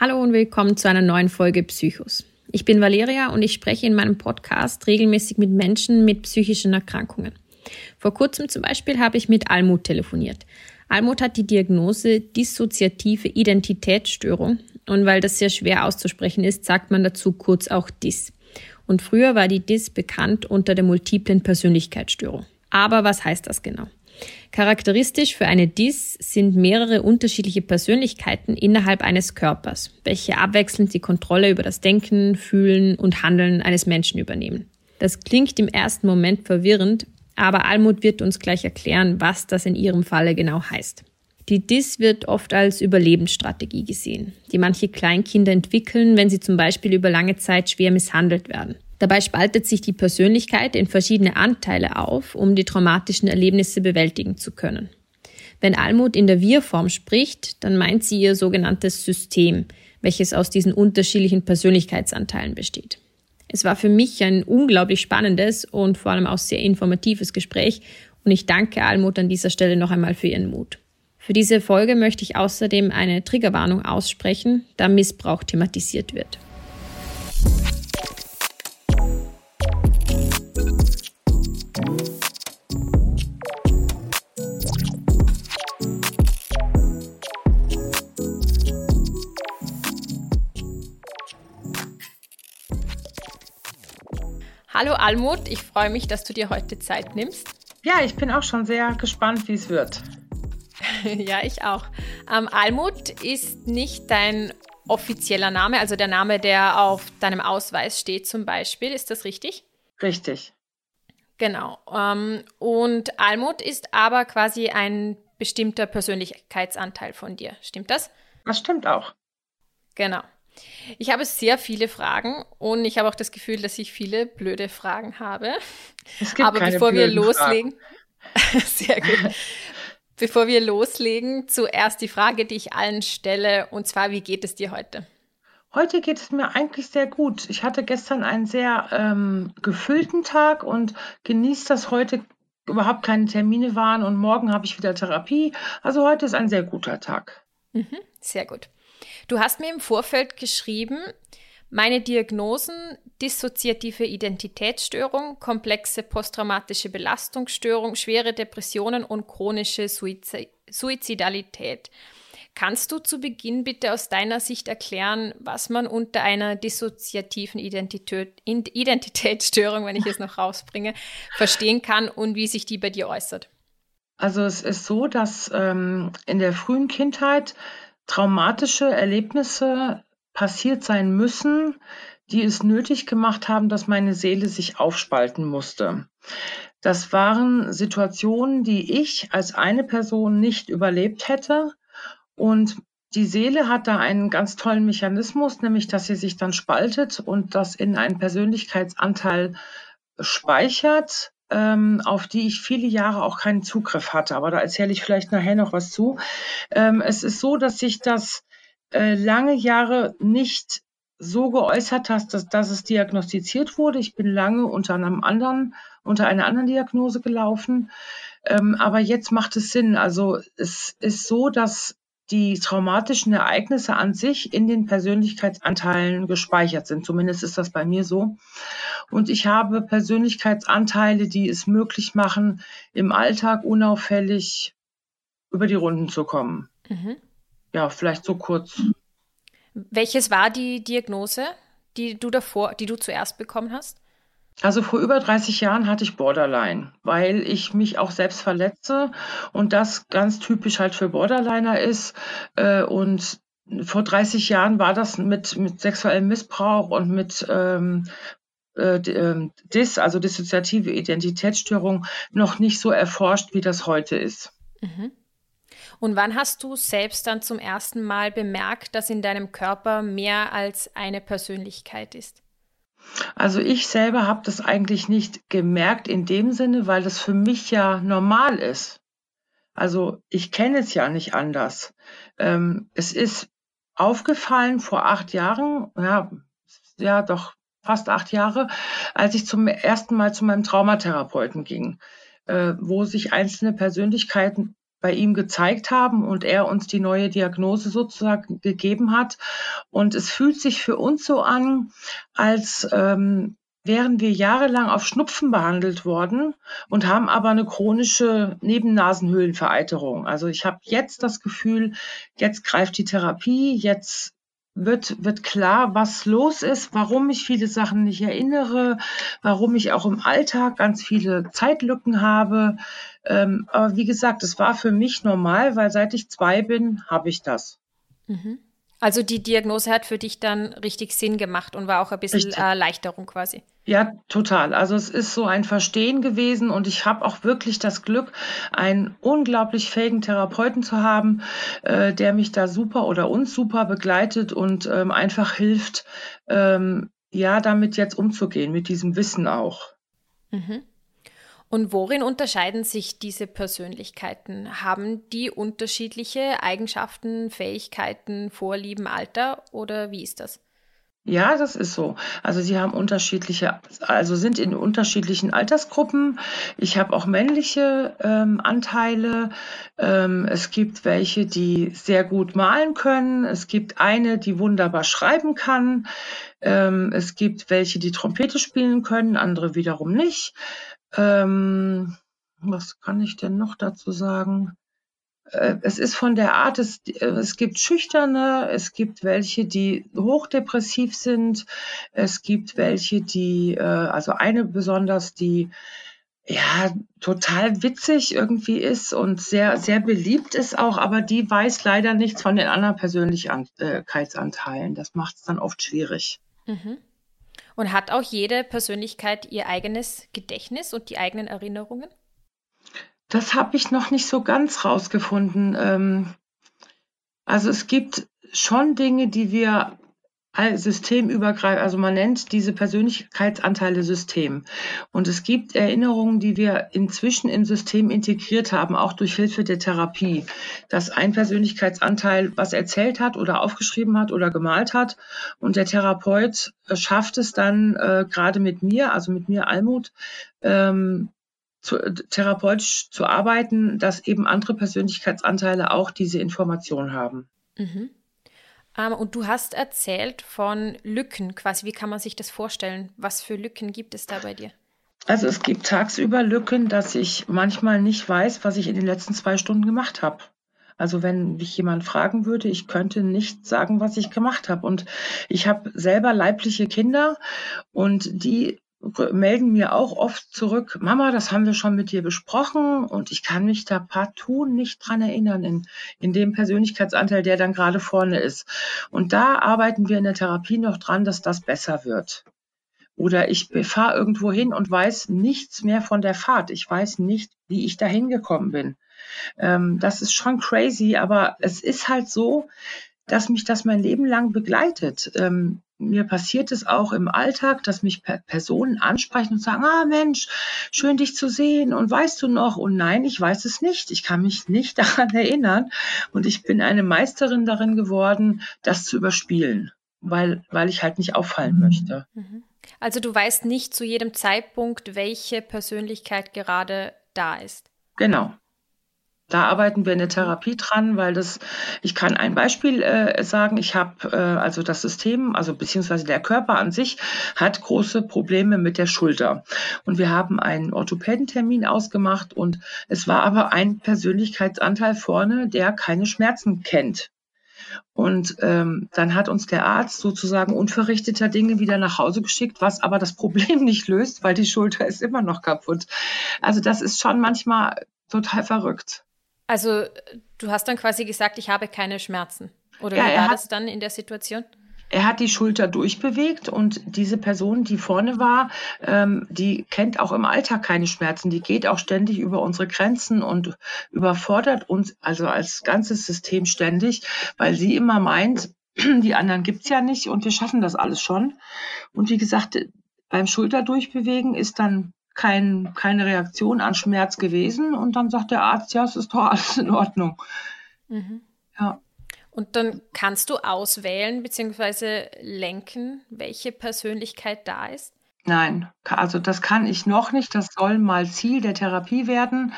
Hallo und willkommen zu einer neuen Folge Psychos. Ich bin Valeria und ich spreche in meinem Podcast regelmäßig mit Menschen mit psychischen Erkrankungen. Vor kurzem zum Beispiel habe ich mit Almut telefoniert. Almut hat die Diagnose dissoziative Identitätsstörung und weil das sehr schwer auszusprechen ist, sagt man dazu kurz auch DIS. Und früher war die DIS bekannt unter der multiplen Persönlichkeitsstörung. Aber was heißt das genau? Charakteristisch für eine DIS sind mehrere unterschiedliche Persönlichkeiten innerhalb eines Körpers, welche abwechselnd die Kontrolle über das Denken, Fühlen und Handeln eines Menschen übernehmen. Das klingt im ersten Moment verwirrend, aber Almut wird uns gleich erklären, was das in ihrem Falle genau heißt. Die DIS wird oft als Überlebensstrategie gesehen, die manche Kleinkinder entwickeln, wenn sie zum Beispiel über lange Zeit schwer misshandelt werden. Dabei spaltet sich die Persönlichkeit in verschiedene Anteile auf, um die traumatischen Erlebnisse bewältigen zu können. Wenn Almut in der Wir-Form spricht, dann meint sie ihr sogenanntes System, welches aus diesen unterschiedlichen Persönlichkeitsanteilen besteht. Es war für mich ein unglaublich spannendes und vor allem auch sehr informatives Gespräch und ich danke Almut an dieser Stelle noch einmal für ihren Mut. Für diese Folge möchte ich außerdem eine Triggerwarnung aussprechen, da Missbrauch thematisiert wird. Hallo Almut, ich freue mich, dass du dir heute Zeit nimmst. Ja, ich bin auch schon sehr gespannt, wie es wird. ja, ich auch. Ähm, Almut ist nicht dein offizieller Name, also der Name, der auf deinem Ausweis steht zum Beispiel. Ist das richtig? Richtig. Genau. Ähm, und Almut ist aber quasi ein bestimmter Persönlichkeitsanteil von dir. Stimmt das? Das stimmt auch. Genau. Ich habe sehr viele Fragen und ich habe auch das Gefühl, dass ich viele blöde Fragen habe. Es gibt Aber keine bevor wir loslegen, sehr gut. Bevor wir loslegen, zuerst die Frage, die ich allen stelle, und zwar, wie geht es dir heute? Heute geht es mir eigentlich sehr gut. Ich hatte gestern einen sehr ähm, gefüllten Tag und genieße, dass heute überhaupt keine Termine waren und morgen habe ich wieder Therapie. Also heute ist ein sehr guter Tag. Mhm, sehr gut. Du hast mir im Vorfeld geschrieben, meine Diagnosen dissoziative Identitätsstörung, komplexe posttraumatische Belastungsstörung, schwere Depressionen und chronische Suizidalität. Kannst du zu Beginn bitte aus deiner Sicht erklären, was man unter einer dissoziativen Identität, Identitätsstörung, wenn ich es noch rausbringe, verstehen kann und wie sich die bei dir äußert? Also es ist so, dass ähm, in der frühen Kindheit traumatische Erlebnisse passiert sein müssen, die es nötig gemacht haben, dass meine Seele sich aufspalten musste. Das waren Situationen, die ich als eine Person nicht überlebt hätte. Und die Seele hat da einen ganz tollen Mechanismus, nämlich dass sie sich dann spaltet und das in einen Persönlichkeitsanteil speichert, ähm, auf die ich viele Jahre auch keinen Zugriff hatte. Aber da erzähle ich vielleicht nachher noch was zu. Ähm, es ist so, dass sich das äh, lange Jahre nicht so geäußert hat, dass, dass es diagnostiziert wurde. Ich bin lange unter einem anderen, unter einer anderen Diagnose gelaufen. Ähm, aber jetzt macht es Sinn. Also es ist so, dass die traumatischen Ereignisse an sich in den Persönlichkeitsanteilen gespeichert sind. Zumindest ist das bei mir so. Und ich habe Persönlichkeitsanteile, die es möglich machen, im Alltag unauffällig über die Runden zu kommen. Mhm. Ja, vielleicht so kurz. Welches war die Diagnose, die du davor, die du zuerst bekommen hast? Also vor über 30 Jahren hatte ich Borderline, weil ich mich auch selbst verletze und das ganz typisch halt für Borderliner ist. Äh, und vor 30 Jahren war das mit, mit sexuellem Missbrauch und mit ähm, äh, ähm, Dis, also dissoziative Identitätsstörung, noch nicht so erforscht, wie das heute ist. Mhm. Und wann hast du selbst dann zum ersten Mal bemerkt, dass in deinem Körper mehr als eine Persönlichkeit ist? Also ich selber habe das eigentlich nicht gemerkt in dem Sinne, weil das für mich ja normal ist. Also ich kenne es ja nicht anders. Ähm, es ist aufgefallen vor acht Jahren, ja, ja doch fast acht Jahre, als ich zum ersten Mal zu meinem Traumatherapeuten ging, äh, wo sich einzelne Persönlichkeiten bei ihm gezeigt haben und er uns die neue Diagnose sozusagen gegeben hat. Und es fühlt sich für uns so an, als ähm, wären wir jahrelang auf Schnupfen behandelt worden und haben aber eine chronische Nebennasenhöhlenvereiterung. Also ich habe jetzt das Gefühl, jetzt greift die Therapie, jetzt wird, wird klar, was los ist, warum ich viele Sachen nicht erinnere, warum ich auch im Alltag ganz viele Zeitlücken habe. Ähm, aber wie gesagt, es war für mich normal, weil seit ich zwei bin, habe ich das. Mhm. Also die Diagnose hat für dich dann richtig Sinn gemacht und war auch ein bisschen. Erleichterung quasi. Ja, total. Also es ist so ein Verstehen gewesen und ich habe auch wirklich das Glück, einen unglaublich fähigen Therapeuten zu haben, äh, der mich da super oder uns super begleitet und ähm, einfach hilft, ähm, ja, damit jetzt umzugehen, mit diesem Wissen auch. Mhm. Und worin unterscheiden sich diese Persönlichkeiten? Haben die unterschiedliche Eigenschaften, Fähigkeiten, Vorlieben, Alter oder wie ist das? Ja, das ist so. Also sie haben unterschiedliche, also sind in unterschiedlichen Altersgruppen. Ich habe auch männliche ähm, Anteile. Ähm, es gibt welche, die sehr gut malen können. Es gibt eine, die wunderbar schreiben kann. Ähm, es gibt welche, die Trompete spielen können, andere wiederum nicht. Ähm, was kann ich denn noch dazu sagen? Äh, es ist von der Art, es, äh, es gibt Schüchterne, es gibt welche, die hochdepressiv sind, es gibt welche, die, äh, also eine besonders, die ja total witzig irgendwie ist und sehr, sehr beliebt ist auch, aber die weiß leider nichts von den anderen Persönlichkeitsanteilen. Das macht es dann oft schwierig. Mhm. Und hat auch jede Persönlichkeit ihr eigenes Gedächtnis und die eigenen Erinnerungen? Das habe ich noch nicht so ganz rausgefunden. Ähm, also es gibt schon Dinge, die wir systemübergreifend, also man nennt diese Persönlichkeitsanteile System. Und es gibt Erinnerungen, die wir inzwischen im System integriert haben, auch durch Hilfe der Therapie, dass ein Persönlichkeitsanteil was erzählt hat oder aufgeschrieben hat oder gemalt hat und der Therapeut schafft es dann äh, gerade mit mir, also mit mir Almut, ähm, zu, therapeutisch zu arbeiten, dass eben andere Persönlichkeitsanteile auch diese Information haben. Mhm. Um, ähm, und du hast erzählt von Lücken quasi. Wie kann man sich das vorstellen? Was für Lücken gibt es da bei dir? Also es gibt tagsüber Lücken, dass ich manchmal nicht weiß, was ich in den letzten zwei Stunden gemacht habe. Also wenn mich jemand fragen würde, ich könnte nicht sagen, was ich gemacht habe. Und ich habe selber leibliche Kinder und die melden mir auch oft zurück, Mama, das haben wir schon mit dir besprochen und ich kann mich da partout nicht dran erinnern in, in dem Persönlichkeitsanteil, der dann gerade vorne ist. Und da arbeiten wir in der Therapie noch dran, dass das besser wird. Oder ich fahre irgendwo hin und weiß nichts mehr von der Fahrt. Ich weiß nicht, wie ich da hingekommen bin. Ähm, das ist schon crazy, aber es ist halt so, dass mich das mein Leben lang begleitet. Ähm, mir passiert es auch im Alltag, dass mich Personen ansprechen und sagen, ah Mensch, schön dich zu sehen und weißt du noch? Und nein, ich weiß es nicht. Ich kann mich nicht daran erinnern. Und ich bin eine Meisterin darin geworden, das zu überspielen, weil, weil ich halt nicht auffallen möchte. Mhm. Also du weißt nicht zu jedem Zeitpunkt, welche Persönlichkeit gerade da ist. Genau. Da arbeiten wir in der Therapie dran, weil das, ich kann ein Beispiel äh, sagen, ich habe äh, also das System, also beziehungsweise der Körper an sich hat große Probleme mit der Schulter. Und wir haben einen Orthopädentermin ausgemacht und es war aber ein Persönlichkeitsanteil vorne, der keine Schmerzen kennt. Und ähm, dann hat uns der Arzt sozusagen unverrichteter Dinge wieder nach Hause geschickt, was aber das Problem nicht löst, weil die Schulter ist immer noch kaputt. Also das ist schon manchmal total verrückt. Also du hast dann quasi gesagt, ich habe keine Schmerzen. Oder ja, wie war das dann in der Situation? Er hat die Schulter durchbewegt und diese Person, die vorne war, ähm, die kennt auch im Alltag keine Schmerzen. Die geht auch ständig über unsere Grenzen und überfordert uns, also als ganzes System ständig, weil sie immer meint, die anderen gibt's ja nicht und wir schaffen das alles schon. Und wie gesagt, beim Schulterdurchbewegen ist dann kein, keine Reaktion an Schmerz gewesen. Und dann sagt der Arzt, ja, es ist doch alles in Ordnung. Mhm. Ja. Und dann kannst du auswählen bzw. lenken, welche Persönlichkeit da ist? Nein, also das kann ich noch nicht. Das soll mal Ziel der Therapie werden.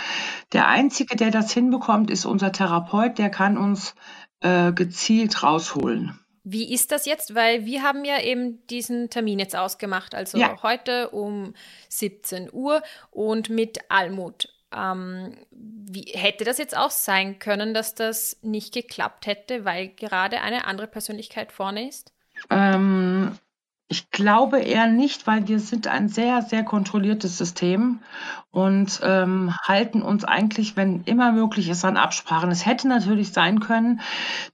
Der Einzige, der das hinbekommt, ist unser Therapeut. Der kann uns äh, gezielt rausholen. Wie ist das jetzt? Weil wir haben ja eben diesen Termin jetzt ausgemacht, also ja. heute um 17 Uhr und mit Almut. Ähm, wie hätte das jetzt auch sein können, dass das nicht geklappt hätte, weil gerade eine andere Persönlichkeit vorne ist? Ähm, ich glaube eher nicht, weil wir sind ein sehr, sehr kontrolliertes System und ähm, halten uns eigentlich, wenn immer möglich ist, an Absprachen. Es hätte natürlich sein können,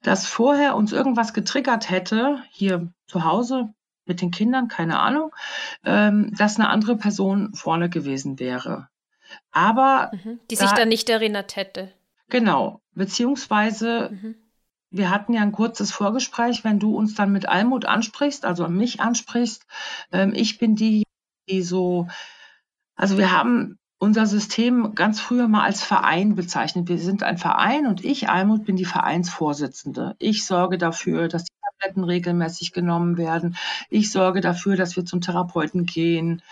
dass vorher uns irgendwas getriggert hätte, hier zu Hause mit den Kindern, keine Ahnung, ähm, dass eine andere Person vorne gewesen wäre. Aber mhm. die sich da, dann nicht erinnert hätte. Genau, beziehungsweise mhm wir hatten ja ein kurzes Vorgespräch, wenn du uns dann mit Almut ansprichst, also mich ansprichst. Ähm, ich bin die, die so, also wir haben unser System ganz früher mal als Verein bezeichnet. Wir sind ein Verein und ich, Almut, bin die Vereinsvorsitzende. Ich sorge dafür, dass die Tabletten regelmäßig genommen werden. Ich sorge dafür, dass wir zum Therapeuten gehen.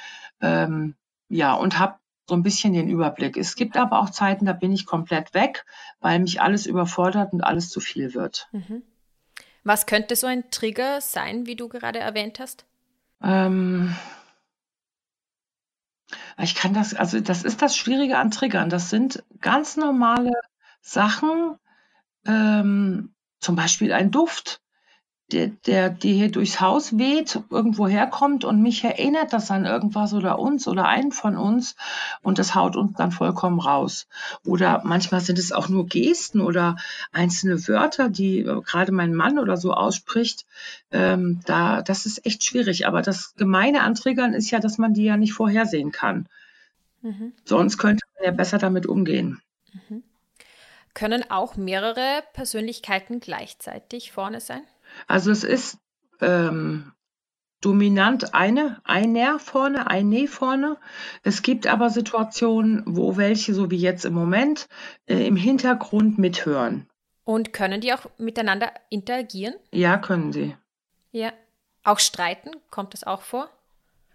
Ähm, ja, und habe so ein bisschen den Überblick. Es gibt aber auch Zeiten, da bin ich komplett weg, weil mich alles überfordert und alles zu viel wird. Mhm. Was könnte so ein Trigger sein, wie du gerade erwähnt hast? Ähm, ich kann das, also das ist das Schwierige an Triggern. Das sind ganz normale Sachen, ähm, zum Beispiel ein Duft der, der, die hier durchs Haus weht, irgendwo herkommt und mich erinnert das an irgendwas oder uns oder einen von uns und das haut uns dann vollkommen raus. Oder manchmal sind es auch nur Gesten oder einzelne Wörter, die äh, gerade mein Mann oder so ausspricht. Ähm, da, das ist echt schwierig. Aber das Gemeine an Triggern ist ja, dass man die ja nicht vorhersehen kann. Mhm. Sonst könnte man ja besser damit umgehen. Mhm. Können auch mehrere Persönlichkeiten gleichzeitig vorne sein? Also es ist ähm, dominant eine, ein Nerv vorne, ein Näh vorne. Es gibt aber Situationen, wo welche, so wie jetzt im Moment, äh, im Hintergrund mithören. Und können die auch miteinander interagieren? Ja, können sie. Ja. Auch streiten, kommt das auch vor?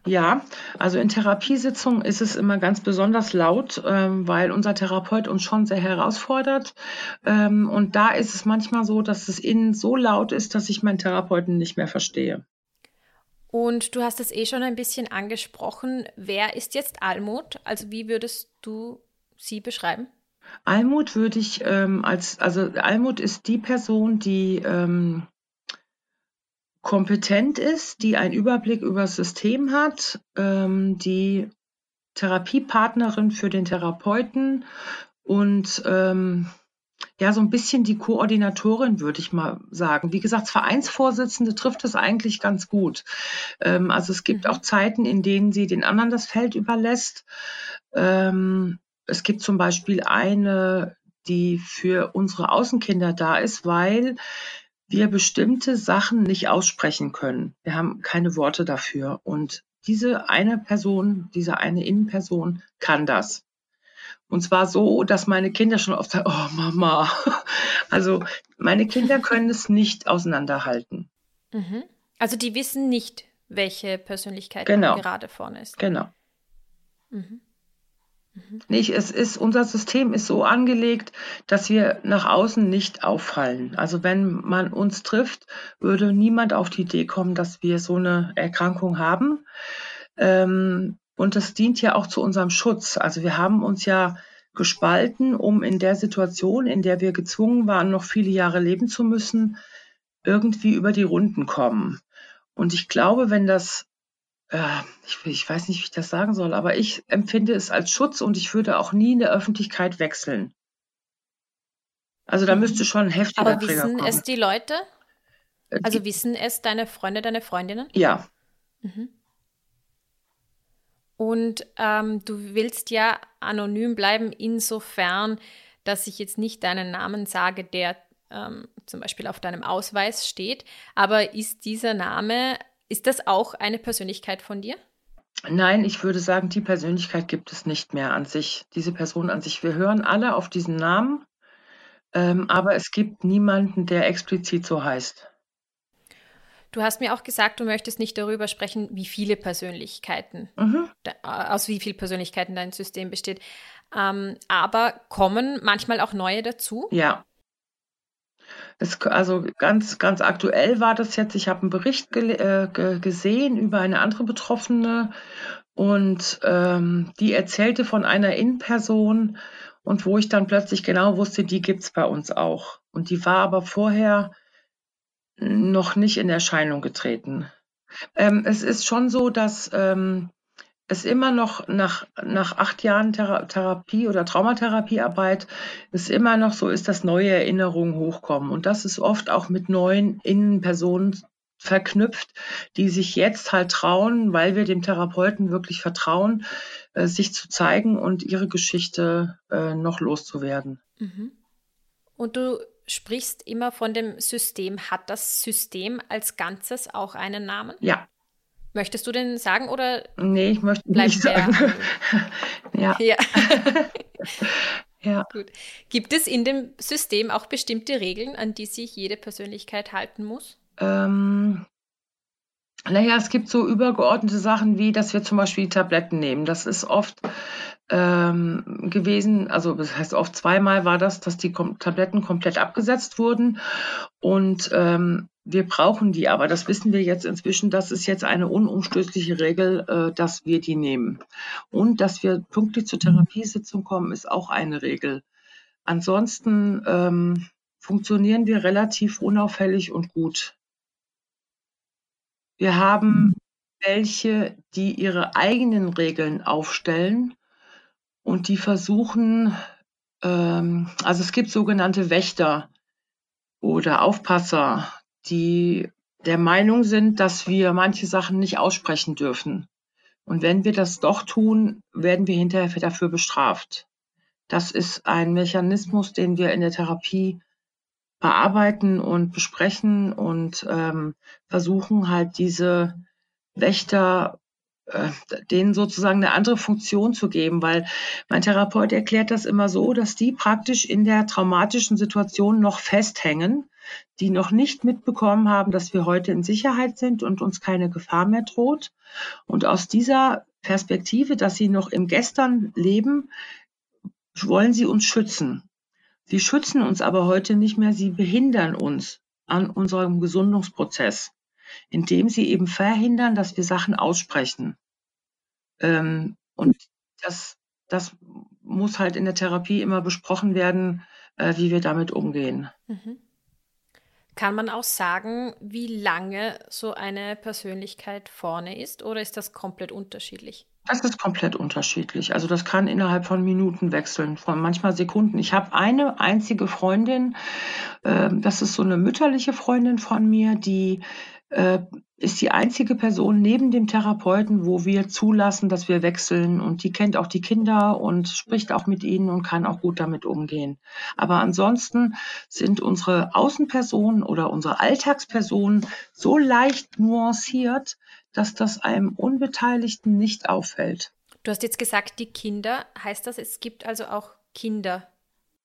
Ja, also in Therapiesitzungen ist es immer ganz besonders laut, ähm, weil unser Therapeut uns schon sehr herausfordert. Ähm, und da ist es manchmal so, dass es innen so laut ist, dass ich meinen Therapeuten nicht mehr verstehe. Und du hast es eh schon ein bisschen angesprochen. Wer ist jetzt Almut? Also wie würdest du sie beschreiben? Almut würde ich ähm, als, also Almut ist die Person, die ähm, kompetent ist, die einen Überblick über das System hat, ähm, die Therapiepartnerin für den Therapeuten und ähm, ja, so ein bisschen die Koordinatorin, würde ich mal sagen. Wie gesagt, Vereinsvorsitzende trifft es eigentlich ganz gut. Ähm, also es gibt mhm. auch Zeiten, in denen sie den anderen das Feld überlässt. Ähm, es gibt zum Beispiel eine, die für unsere Außenkinder da ist, weil wir bestimmte Sachen nicht aussprechen können. Wir haben keine Worte dafür. Und diese eine Person, diese eine Innenperson kann das. Und zwar so, dass meine Kinder schon oft sagen, oh Mama. Also meine Kinder können es nicht auseinanderhalten. Mhm. Also die wissen nicht, welche Persönlichkeit genau. gerade vorne ist. Genau. Mhm. Nicht, es ist, unser System ist so angelegt, dass wir nach außen nicht auffallen. Also wenn man uns trifft, würde niemand auf die Idee kommen, dass wir so eine Erkrankung haben. Ähm, und das dient ja auch zu unserem Schutz. Also wir haben uns ja gespalten, um in der Situation, in der wir gezwungen waren, noch viele Jahre leben zu müssen, irgendwie über die Runden kommen. Und ich glaube, wenn das äh, ich, ich weiß nicht, wie ich das sagen soll, aber ich empfinde es als Schutz und ich würde auch nie in der Öffentlichkeit wechseln. Also da mhm. müsste schon ein heftiger Aber wissen kommen. es die Leute? Äh, also die, wissen es deine Freunde, deine Freundinnen? Ja. Mhm. Und ähm, du willst ja anonym bleiben, insofern, dass ich jetzt nicht deinen Namen sage, der ähm, zum Beispiel auf deinem Ausweis steht. Aber ist dieser Name ist das auch eine Persönlichkeit von dir? Nein, ich würde sagen, die Persönlichkeit gibt es nicht mehr an sich, diese Person an sich. Wir hören alle auf diesen Namen, ähm, aber es gibt niemanden, der explizit so heißt. Du hast mir auch gesagt, du möchtest nicht darüber sprechen, wie viele Persönlichkeiten, mhm. aus wie vielen Persönlichkeiten dein System besteht. Ähm, aber kommen manchmal auch neue dazu? Ja. Es, also ganz, ganz aktuell war das jetzt, ich habe einen Bericht äh, gesehen über eine andere Betroffene und ähm, die erzählte von einer In-Person und wo ich dann plötzlich genau wusste, die gibt es bei uns auch. Und die war aber vorher noch nicht in Erscheinung getreten. Ähm, es ist schon so, dass ähm, es immer noch nach, nach acht Jahren Thera Therapie oder Traumatherapiearbeit es immer noch so ist, dass neue Erinnerungen hochkommen. Und das ist oft auch mit neuen Innenpersonen verknüpft, die sich jetzt halt trauen, weil wir dem Therapeuten wirklich vertrauen, äh, sich zu zeigen und ihre Geschichte äh, noch loszuwerden. Mhm. Und du sprichst immer von dem System. Hat das System als Ganzes auch einen Namen? Ja. Möchtest du den sagen oder? Nee, ich möchte nicht sagen. ja. Ja. ja. Gut. Gibt es in dem System auch bestimmte Regeln, an die sich jede Persönlichkeit halten muss? Ähm, naja, es gibt so übergeordnete Sachen wie, dass wir zum Beispiel Tabletten nehmen. Das ist oft ähm, gewesen, also das heißt oft zweimal war das, dass die Kom Tabletten komplett abgesetzt wurden und ähm, wir brauchen die, aber das wissen wir jetzt inzwischen, das ist jetzt eine unumstößliche Regel, äh, dass wir die nehmen. Und dass wir pünktlich zur Therapiesitzung kommen, ist auch eine Regel. Ansonsten ähm, funktionieren wir relativ unauffällig und gut. Wir haben welche, die ihre eigenen Regeln aufstellen und die versuchen, ähm, also es gibt sogenannte Wächter oder Aufpasser, die der Meinung sind, dass wir manche Sachen nicht aussprechen dürfen. Und wenn wir das doch tun, werden wir hinterher dafür bestraft. Das ist ein Mechanismus, den wir in der Therapie bearbeiten und besprechen und ähm, versuchen halt diese Wächter äh, denen sozusagen eine andere Funktion zu geben, weil mein Therapeut erklärt das immer so, dass die praktisch in der traumatischen Situation noch festhängen, die noch nicht mitbekommen haben, dass wir heute in Sicherheit sind und uns keine Gefahr mehr droht. Und aus dieser Perspektive, dass sie noch im Gestern leben, wollen sie uns schützen. Sie schützen uns aber heute nicht mehr, sie behindern uns an unserem Gesundungsprozess, indem sie eben verhindern, dass wir Sachen aussprechen. Ähm, und das, das muss halt in der Therapie immer besprochen werden, äh, wie wir damit umgehen. Mhm. Kann man auch sagen, wie lange so eine Persönlichkeit vorne ist oder ist das komplett unterschiedlich? Das ist komplett unterschiedlich. Also das kann innerhalb von Minuten wechseln, von manchmal Sekunden. Ich habe eine einzige Freundin, äh, das ist so eine mütterliche Freundin von mir, die äh, ist die einzige Person neben dem Therapeuten, wo wir zulassen, dass wir wechseln. Und die kennt auch die Kinder und spricht auch mit ihnen und kann auch gut damit umgehen. Aber ansonsten sind unsere Außenpersonen oder unsere Alltagspersonen so leicht nuanciert, dass das einem Unbeteiligten nicht auffällt. Du hast jetzt gesagt, die Kinder. Heißt das, es gibt also auch Kinder?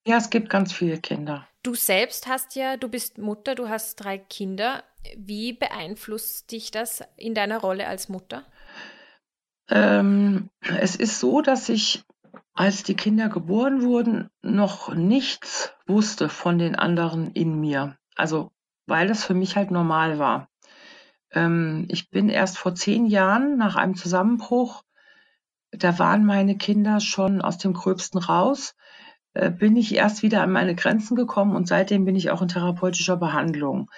Ja, es gibt ganz viele Kinder. Du selbst hast ja, du bist Mutter, du hast drei Kinder. Wie beeinflusst dich das in deiner Rolle als Mutter? Ähm, es ist so, dass ich, als die Kinder geboren wurden, noch nichts wusste von den anderen in mir. Also, weil es für mich halt normal war. Ähm, ich bin erst vor zehn Jahren nach einem Zusammenbruch, da waren meine Kinder schon aus dem Gröbsten raus, äh, bin ich erst wieder an meine Grenzen gekommen und seitdem bin ich auch in therapeutischer Behandlung.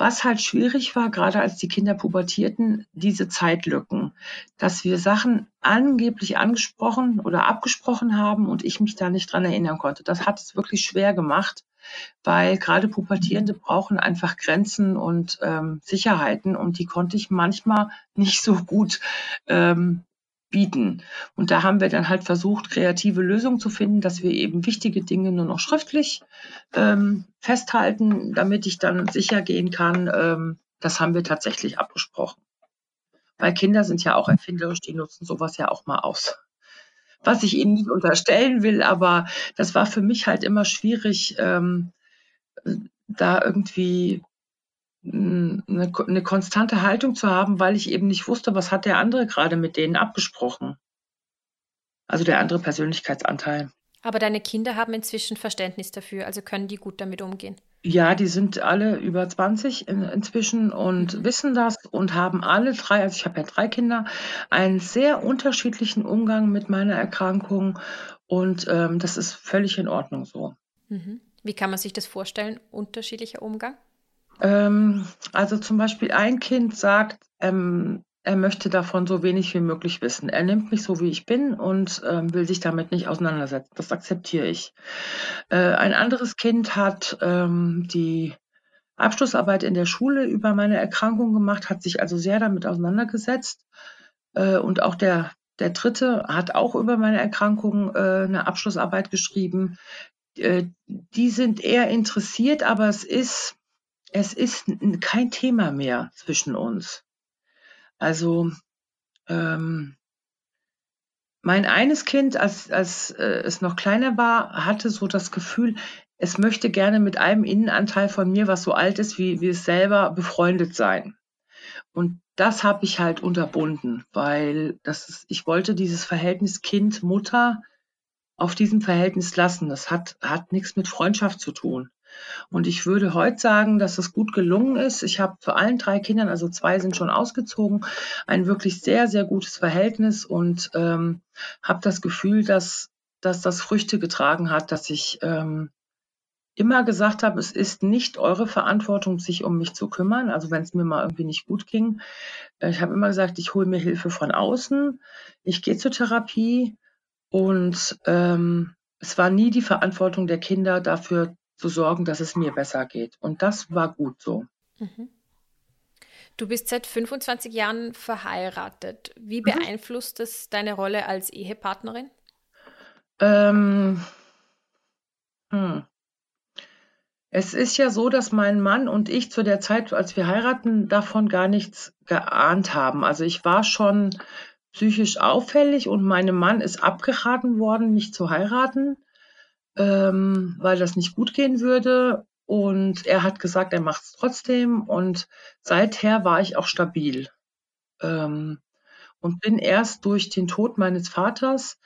Was halt schwierig war, gerade als die Kinder pubertierten, diese Zeitlücken, dass wir Sachen angeblich angesprochen oder abgesprochen haben und ich mich da nicht dran erinnern konnte. Das hat es wirklich schwer gemacht, weil gerade Pubertierende brauchen einfach Grenzen und ähm, Sicherheiten und die konnte ich manchmal nicht so gut ähm, bieten. Und da haben wir dann halt versucht, kreative Lösungen zu finden, dass wir eben wichtige Dinge nur noch schriftlich ähm, festhalten, damit ich dann sicher gehen kann, ähm, das haben wir tatsächlich abgesprochen. Weil Kinder sind ja auch erfinderisch, die nutzen sowas ja auch mal aus. Was ich ihnen nicht unterstellen will, aber das war für mich halt immer schwierig, ähm, da irgendwie eine, eine konstante Haltung zu haben, weil ich eben nicht wusste, was hat der andere gerade mit denen abgesprochen. Also der andere Persönlichkeitsanteil. Aber deine Kinder haben inzwischen Verständnis dafür, also können die gut damit umgehen. Ja, die sind alle über 20 in, inzwischen und mhm. wissen das und haben alle drei, also ich habe ja drei Kinder, einen sehr unterschiedlichen Umgang mit meiner Erkrankung und ähm, das ist völlig in Ordnung so. Mhm. Wie kann man sich das vorstellen, unterschiedlicher Umgang? Ähm, also zum Beispiel ein Kind sagt, ähm, er möchte davon so wenig wie möglich wissen. Er nimmt mich so, wie ich bin und ähm, will sich damit nicht auseinandersetzen. Das akzeptiere ich. Äh, ein anderes Kind hat ähm, die Abschlussarbeit in der Schule über meine Erkrankung gemacht, hat sich also sehr damit auseinandergesetzt. Äh, und auch der, der dritte hat auch über meine Erkrankung äh, eine Abschlussarbeit geschrieben. Äh, die sind eher interessiert, aber es ist, es ist kein Thema mehr zwischen uns. Also ähm, mein eines Kind, als, als äh, es noch kleiner war, hatte so das Gefühl, es möchte gerne mit einem Innenanteil von mir, was so alt ist wie, wie es selber, befreundet sein. Und das habe ich halt unterbunden, weil das ist, ich wollte dieses Verhältnis Kind-Mutter auf diesem Verhältnis lassen. Das hat, hat nichts mit Freundschaft zu tun. Und ich würde heute sagen, dass es gut gelungen ist. Ich habe zu allen drei Kindern, also zwei sind schon ausgezogen, ein wirklich sehr, sehr gutes Verhältnis und ähm, habe das Gefühl, dass, dass das Früchte getragen hat, dass ich ähm, immer gesagt habe, es ist nicht eure Verantwortung, sich um mich zu kümmern. Also wenn es mir mal irgendwie nicht gut ging. Äh, ich habe immer gesagt, ich hole mir Hilfe von außen. Ich gehe zur Therapie und ähm, es war nie die Verantwortung der Kinder dafür zu sorgen, dass es mir besser geht. Und das war gut so. Mhm. Du bist seit 25 Jahren verheiratet. Wie mhm. beeinflusst es deine Rolle als Ehepartnerin? Ähm, hm. Es ist ja so, dass mein Mann und ich zu der Zeit, als wir heiraten, davon gar nichts geahnt haben. Also ich war schon psychisch auffällig und meinem Mann ist abgeraten worden, mich zu heiraten ähm, weil das nicht gut gehen würde. Und er hat gesagt, er macht es trotzdem. Und seither war ich auch stabil. Ähm, und bin erst durch den Tod meines Vaters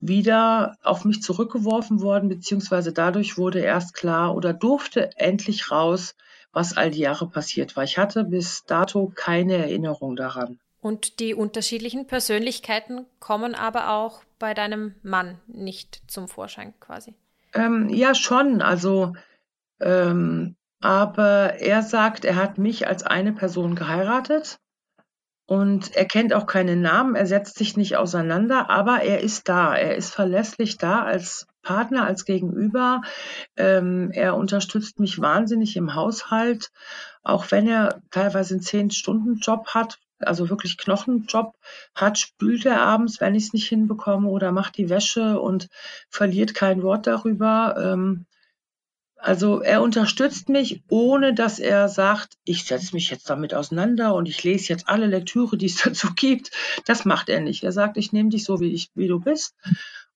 wieder auf mich zurückgeworfen worden, beziehungsweise dadurch wurde erst klar oder durfte endlich raus, was all die Jahre passiert war. Ich hatte bis dato keine Erinnerung daran. Und die unterschiedlichen Persönlichkeiten kommen aber auch bei deinem Mann nicht zum Vorschein quasi. Ähm, ja, schon. Also, ähm, aber er sagt, er hat mich als eine Person geheiratet und er kennt auch keinen Namen, er setzt sich nicht auseinander, aber er ist da. Er ist verlässlich da als Partner, als Gegenüber. Ähm, er unterstützt mich wahnsinnig im Haushalt, auch wenn er teilweise einen Zehn-Stunden-Job hat, also wirklich Knochenjob hat, spült er abends, wenn ich es nicht hinbekomme, oder macht die Wäsche und verliert kein Wort darüber. Ähm, also er unterstützt mich, ohne dass er sagt, ich setze mich jetzt damit auseinander und ich lese jetzt alle Lektüre, die es dazu gibt. Das macht er nicht. Er sagt, ich nehme dich so, wie, ich, wie du bist.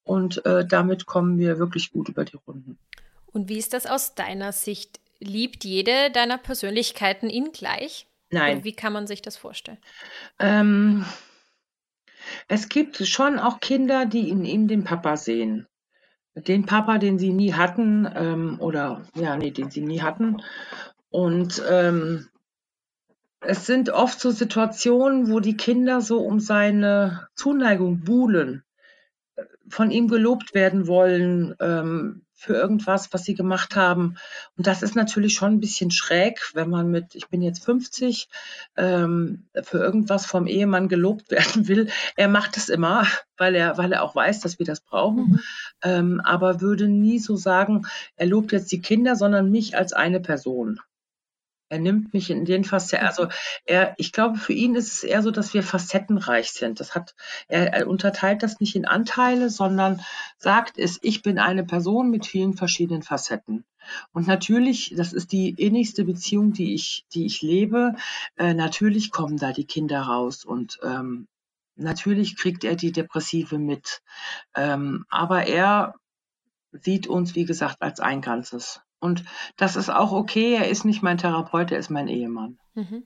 Und äh, damit kommen wir wirklich gut über die Runden. Und wie ist das aus deiner Sicht? Liebt jede deiner Persönlichkeiten ihn gleich? Nein. Wie kann man sich das vorstellen? Ähm, es gibt schon auch Kinder, die in ihm den Papa sehen. Den Papa, den sie nie hatten, ähm, oder ja, nee, den sie nie hatten. Und ähm, es sind oft so Situationen, wo die Kinder so um seine Zuneigung buhlen, von ihm gelobt werden wollen, ähm, für irgendwas, was sie gemacht haben. Und das ist natürlich schon ein bisschen schräg, wenn man mit, ich bin jetzt 50, ähm, für irgendwas vom Ehemann gelobt werden will. Er macht es immer, weil er, weil er auch weiß, dass wir das brauchen, mhm. ähm, aber würde nie so sagen, er lobt jetzt die Kinder, sondern mich als eine Person. Er nimmt mich in den Facetten, also er, ich glaube, für ihn ist es eher so, dass wir facettenreich sind. Das hat, er, er unterteilt das nicht in Anteile, sondern sagt es, ich bin eine Person mit vielen verschiedenen Facetten. Und natürlich, das ist die innigste Beziehung, die ich, die ich lebe. Äh, natürlich kommen da die Kinder raus und ähm, natürlich kriegt er die Depressive mit. Ähm, aber er sieht uns, wie gesagt, als ein Ganzes. Und das ist auch okay. Er ist nicht mein Therapeut, er ist mein Ehemann. Mhm.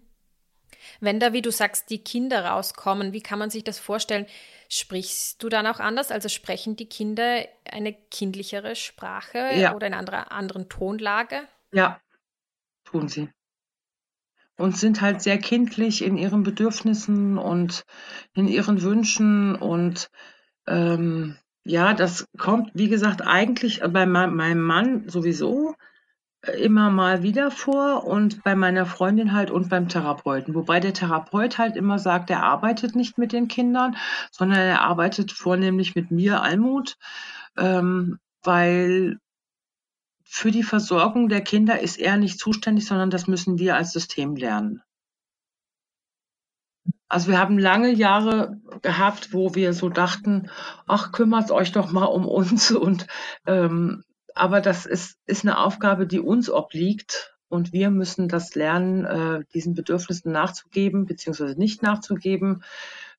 Wenn da, wie du sagst, die Kinder rauskommen, wie kann man sich das vorstellen? Sprichst du dann auch anders? Also sprechen die Kinder eine kindlichere Sprache ja. oder in einer anderen Tonlage? Ja, tun sie. Und sind halt sehr kindlich in ihren Bedürfnissen und in ihren Wünschen. Und ähm, ja, das kommt, wie gesagt, eigentlich bei meinem Mann sowieso immer mal wieder vor und bei meiner Freundin halt und beim Therapeuten. Wobei der Therapeut halt immer sagt, er arbeitet nicht mit den Kindern, sondern er arbeitet vornehmlich mit mir, Almut, ähm, weil für die Versorgung der Kinder ist er nicht zuständig, sondern das müssen wir als System lernen. Also wir haben lange Jahre gehabt, wo wir so dachten, ach, kümmert euch doch mal um uns und ähm, aber das ist, ist eine Aufgabe, die uns obliegt. Und wir müssen das lernen, äh, diesen Bedürfnissen nachzugeben, beziehungsweise nicht nachzugeben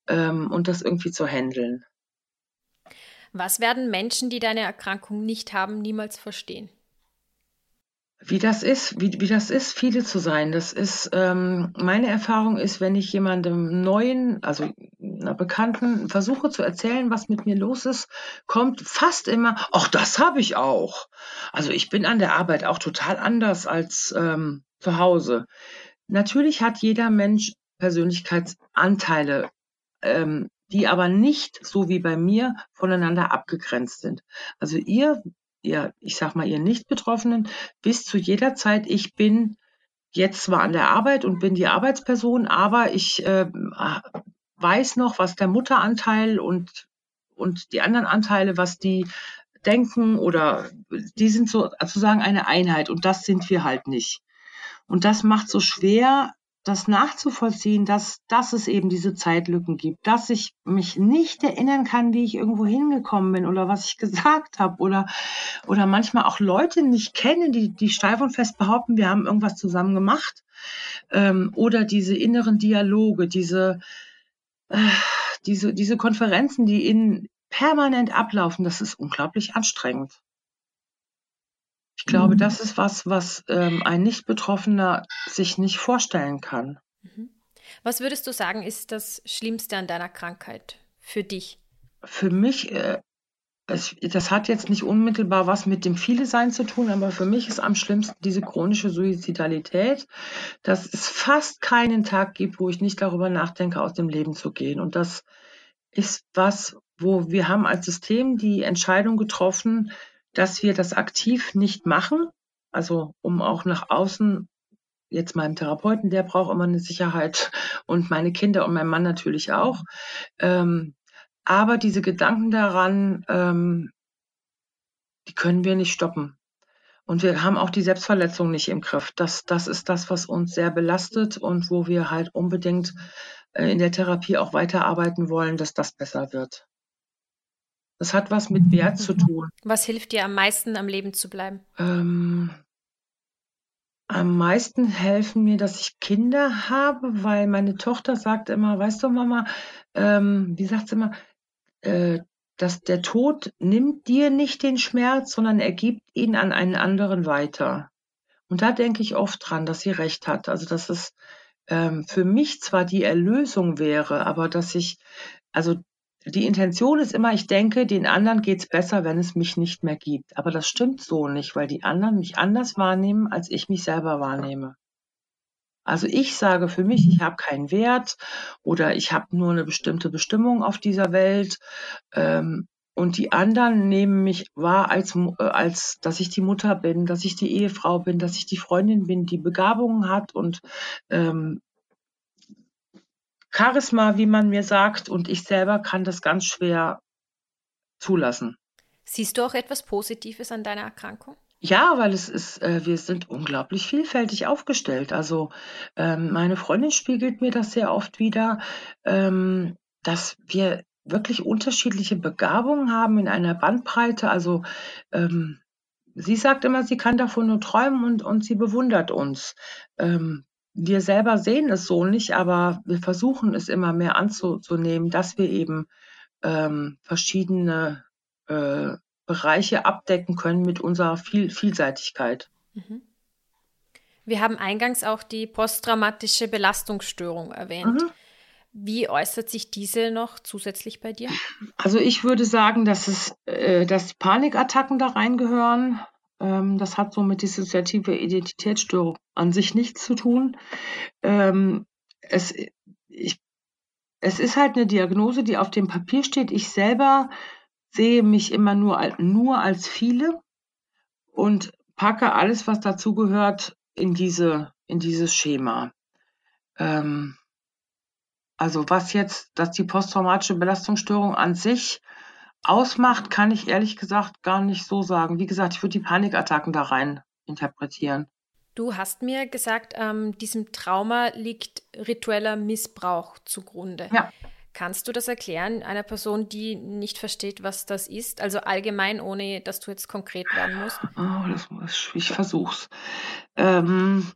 ähm, und das irgendwie zu handeln. Was werden Menschen, die deine Erkrankung nicht haben, niemals verstehen? Wie das ist, wie, wie das ist, viele zu sein. Das ist, ähm, meine Erfahrung ist, wenn ich jemandem Neuen, also einer Bekannten, versuche zu erzählen, was mit mir los ist, kommt fast immer, ach, das habe ich auch. Also ich bin an der Arbeit auch total anders als ähm, zu Hause. Natürlich hat jeder Mensch Persönlichkeitsanteile, ähm, die aber nicht, so wie bei mir, voneinander abgegrenzt sind. Also ihr ihr, ich sag mal, ihr Nicht-Betroffenen, bis zu jeder Zeit, ich bin jetzt zwar an der Arbeit und bin die Arbeitsperson, aber ich äh, weiß noch, was der Mutteranteil und, und die anderen Anteile, was die denken oder die sind so sozusagen eine Einheit und das sind wir halt nicht. Und das macht so schwer, das nachzuvollziehen, dass, dass es eben diese Zeitlücken gibt, dass ich mich nicht erinnern kann, wie ich irgendwo hingekommen bin oder was ich gesagt habe oder, oder manchmal auch Leute nicht kennen, die, die steif und fest behaupten, wir haben irgendwas zusammen gemacht ähm, oder diese inneren Dialoge, diese, äh, diese, diese Konferenzen, die in permanent ablaufen, das ist unglaublich anstrengend. Ich glaube, mhm. das ist was, was ähm, ein Nicht-Betroffener sich nicht vorstellen kann. Mhm. Was würdest du sagen, ist das Schlimmste an deiner Krankheit für dich? Für mich, äh, es, das hat jetzt nicht unmittelbar was mit dem Viele-Sein zu tun, aber für mich ist am schlimmsten diese chronische Suizidalität, dass es fast keinen Tag gibt, wo ich nicht darüber nachdenke, aus dem Leben zu gehen. Und das ist was, wo wir haben als System die Entscheidung getroffen, dass wir das aktiv nicht machen, also um auch nach außen jetzt meinem Therapeuten, der braucht immer eine Sicherheit und meine Kinder und mein Mann natürlich auch. Ähm, aber diese Gedanken daran, ähm, die können wir nicht stoppen. Und wir haben auch die Selbstverletzung nicht im Griff. Das, das ist das, was uns sehr belastet und wo wir halt unbedingt äh, in der Therapie auch weiterarbeiten wollen, dass das besser wird. Das hat was mit Wert zu tun. Was hilft dir am meisten, am Leben zu bleiben? Ähm, am meisten helfen mir, dass ich Kinder habe, weil meine Tochter sagt immer, weißt du, Mama, ähm, wie sagt sie immer, äh, dass der Tod nimmt dir nicht den Schmerz, sondern er gibt ihn an einen anderen weiter. Und da denke ich oft dran, dass sie recht hat. Also dass es ähm, für mich zwar die Erlösung wäre, aber dass ich, also die Intention ist immer, ich denke, den anderen geht's besser, wenn es mich nicht mehr gibt. Aber das stimmt so nicht, weil die anderen mich anders wahrnehmen, als ich mich selber wahrnehme. Also ich sage für mich, ich habe keinen Wert oder ich habe nur eine bestimmte Bestimmung auf dieser Welt. Ähm, und die anderen nehmen mich wahr, als, äh, als dass ich die Mutter bin, dass ich die Ehefrau bin, dass ich die Freundin bin, die Begabungen hat und ähm, Charisma, wie man mir sagt, und ich selber kann das ganz schwer zulassen. Siehst du auch etwas Positives an deiner Erkrankung? Ja, weil es ist, äh, wir sind unglaublich vielfältig aufgestellt. Also ähm, meine Freundin spiegelt mir das sehr oft wieder, ähm, dass wir wirklich unterschiedliche Begabungen haben in einer Bandbreite. Also ähm, sie sagt immer, sie kann davon nur träumen und, und sie bewundert uns. Ähm, wir selber sehen es so nicht, aber wir versuchen es immer mehr anzunehmen, dass wir eben ähm, verschiedene äh, Bereiche abdecken können mit unserer Viel Vielseitigkeit. Mhm. Wir haben eingangs auch die posttraumatische Belastungsstörung erwähnt. Mhm. Wie äußert sich diese noch zusätzlich bei dir? Also ich würde sagen, dass es, äh, dass Panikattacken da reingehören. Ähm, das hat so mit dissoziative Identitätsstörung an sich nichts zu tun. Ähm, es, ich, es ist halt eine Diagnose, die auf dem Papier steht. Ich selber sehe mich immer nur, nur als viele und packe alles, was dazugehört, in diese, in dieses Schema. Ähm, also was jetzt, dass die posttraumatische Belastungsstörung an sich ausmacht, kann ich ehrlich gesagt gar nicht so sagen. Wie gesagt, ich würde die Panikattacken da rein interpretieren. Du hast mir gesagt, ähm, diesem Trauma liegt ritueller Missbrauch zugrunde. Ja. Kannst du das erklären einer Person, die nicht versteht, was das ist? Also allgemein, ohne dass du jetzt konkret werden musst? Oh, das muss, ich versuch's. Ähm,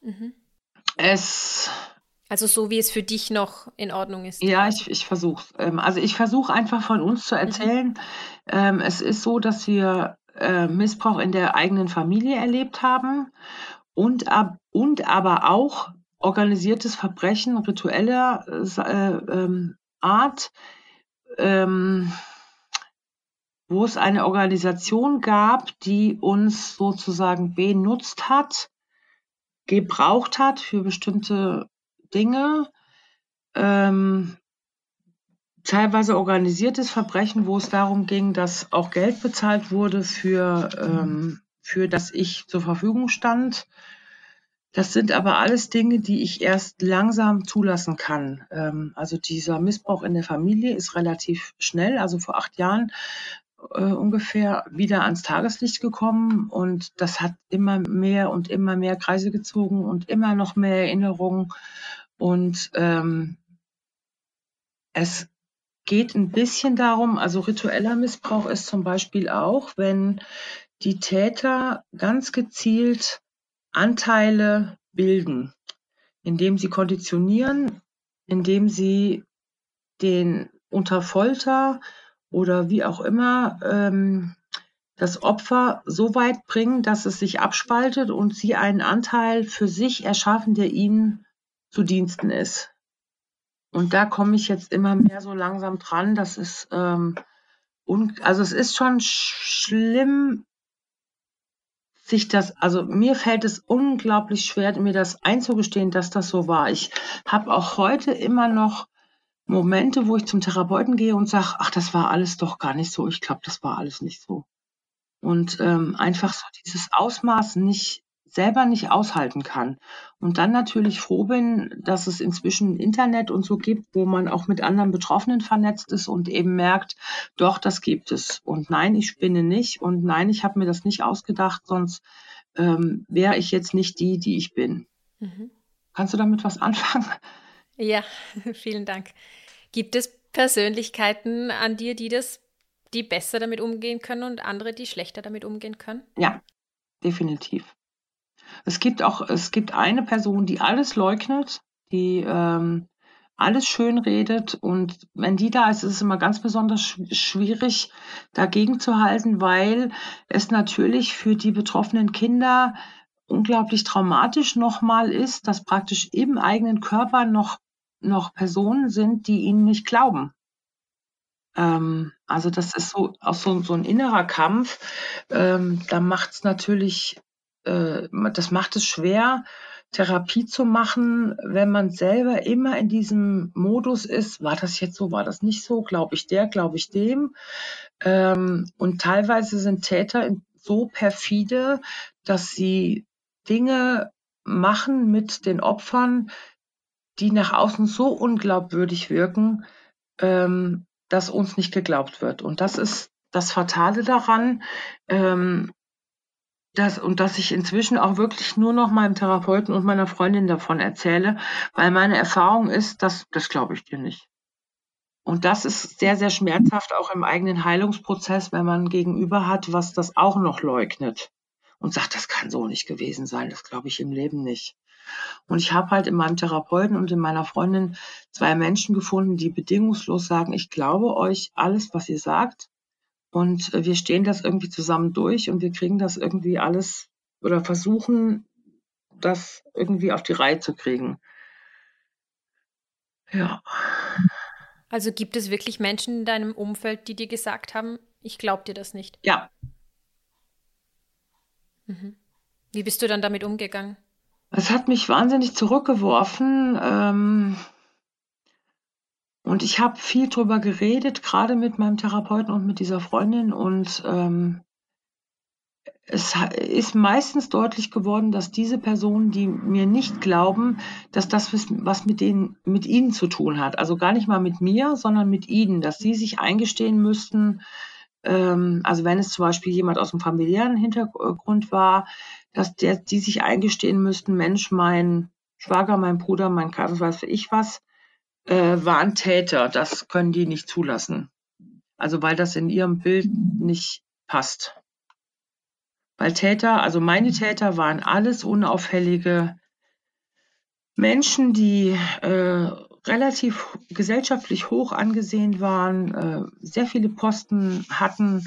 mhm. Es. Also so wie es für dich noch in Ordnung ist. Ja, ich, ich versuche ähm, Also ich versuche einfach von uns zu mhm. erzählen. Mhm. Es ist so, dass wir äh, Missbrauch in der eigenen Familie erlebt haben und, ab, und aber auch organisiertes Verbrechen ritueller äh, ähm, Art, ähm, wo es eine Organisation gab, die uns sozusagen benutzt hat, gebraucht hat für bestimmte Dinge. Ähm, teilweise organisiertes Verbrechen, wo es darum ging, dass auch Geld bezahlt wurde für, ähm, für das ich zur Verfügung stand. Das sind aber alles Dinge, die ich erst langsam zulassen kann. Ähm, also dieser Missbrauch in der Familie ist relativ schnell, also vor acht Jahren äh, ungefähr wieder ans Tageslicht gekommen. Und das hat immer mehr und immer mehr Kreise gezogen und immer noch mehr Erinnerungen. Und ähm, es geht ein bisschen darum, also ritueller Missbrauch ist zum Beispiel auch, wenn die Täter ganz gezielt Anteile bilden, indem sie konditionieren, indem sie den unter Folter oder wie auch immer ähm, das Opfer so weit bringen, dass es sich abspaltet und sie einen Anteil für sich erschaffen, der ihnen zu Diensten ist. Und da komme ich jetzt immer mehr so langsam dran. Das ist ähm, und also es ist schon schlimm, sich das, also mir fällt es unglaublich schwer, mir das einzugestehen, dass das so war. Ich habe auch heute immer noch Momente, wo ich zum Therapeuten gehe und sage, ach, das war alles doch gar nicht so. Ich glaube, das war alles nicht so. Und ähm, einfach so dieses Ausmaß nicht selber nicht aushalten kann. Und dann natürlich froh bin, dass es inzwischen Internet und so gibt, wo man auch mit anderen Betroffenen vernetzt ist und eben merkt, doch, das gibt es. Und nein, ich spinne nicht und nein, ich habe mir das nicht ausgedacht, sonst ähm, wäre ich jetzt nicht die, die ich bin. Mhm. Kannst du damit was anfangen? Ja, vielen Dank. Gibt es Persönlichkeiten an dir, die das, die besser damit umgehen können und andere, die schlechter damit umgehen können? Ja, definitiv. Es gibt auch, es gibt eine Person, die alles leugnet, die ähm, alles schön redet und wenn die da ist, ist es immer ganz besonders schwierig dagegen zu halten, weil es natürlich für die betroffenen Kinder unglaublich traumatisch nochmal ist, dass praktisch im eigenen Körper noch, noch Personen sind, die ihnen nicht glauben. Ähm, also das ist so auch so, so ein innerer Kampf. Ähm, da macht es natürlich äh, das macht es schwer, Therapie zu machen, wenn man selber immer in diesem Modus ist, war das jetzt so, war das nicht so, glaube ich der, glaube ich dem. Ähm, und teilweise sind Täter so perfide, dass sie Dinge machen mit den Opfern, die nach außen so unglaubwürdig wirken, ähm, dass uns nicht geglaubt wird. Und das ist das Fatale daran. Ähm, das, und dass ich inzwischen auch wirklich nur noch meinem Therapeuten und meiner Freundin davon erzähle, weil meine Erfahrung ist, dass das glaube ich dir nicht. Und das ist sehr, sehr schmerzhaft auch im eigenen Heilungsprozess, wenn man gegenüber hat, was das auch noch leugnet und sagt, das kann so nicht gewesen sein, das glaube ich im Leben nicht. Und ich habe halt in meinem Therapeuten und in meiner Freundin zwei Menschen gefunden, die bedingungslos sagen, ich glaube euch alles, was ihr sagt. Und äh, wir stehen das irgendwie zusammen durch und wir kriegen das irgendwie alles oder versuchen, das irgendwie auf die Reihe zu kriegen. Ja. Also gibt es wirklich Menschen in deinem Umfeld, die dir gesagt haben, ich glaube dir das nicht? Ja. Mhm. Wie bist du dann damit umgegangen? Es hat mich wahnsinnig zurückgeworfen. Ähm, und ich habe viel drüber geredet, gerade mit meinem Therapeuten und mit dieser Freundin. Und ähm, es ist meistens deutlich geworden, dass diese Personen, die mir nicht glauben, dass das was mit denen, mit ihnen zu tun hat. Also gar nicht mal mit mir, sondern mit ihnen, dass sie sich eingestehen müssten, ähm, also wenn es zum Beispiel jemand aus dem familiären Hintergrund war, dass der, die sich eingestehen müssten, Mensch, mein Schwager, mein Bruder, mein Kaffee, weiß ich was, äh, waren Täter. Das können die nicht zulassen. Also weil das in ihrem Bild nicht passt. Weil Täter, also meine Täter waren alles unauffällige Menschen, die äh, relativ gesellschaftlich hoch angesehen waren, äh, sehr viele Posten hatten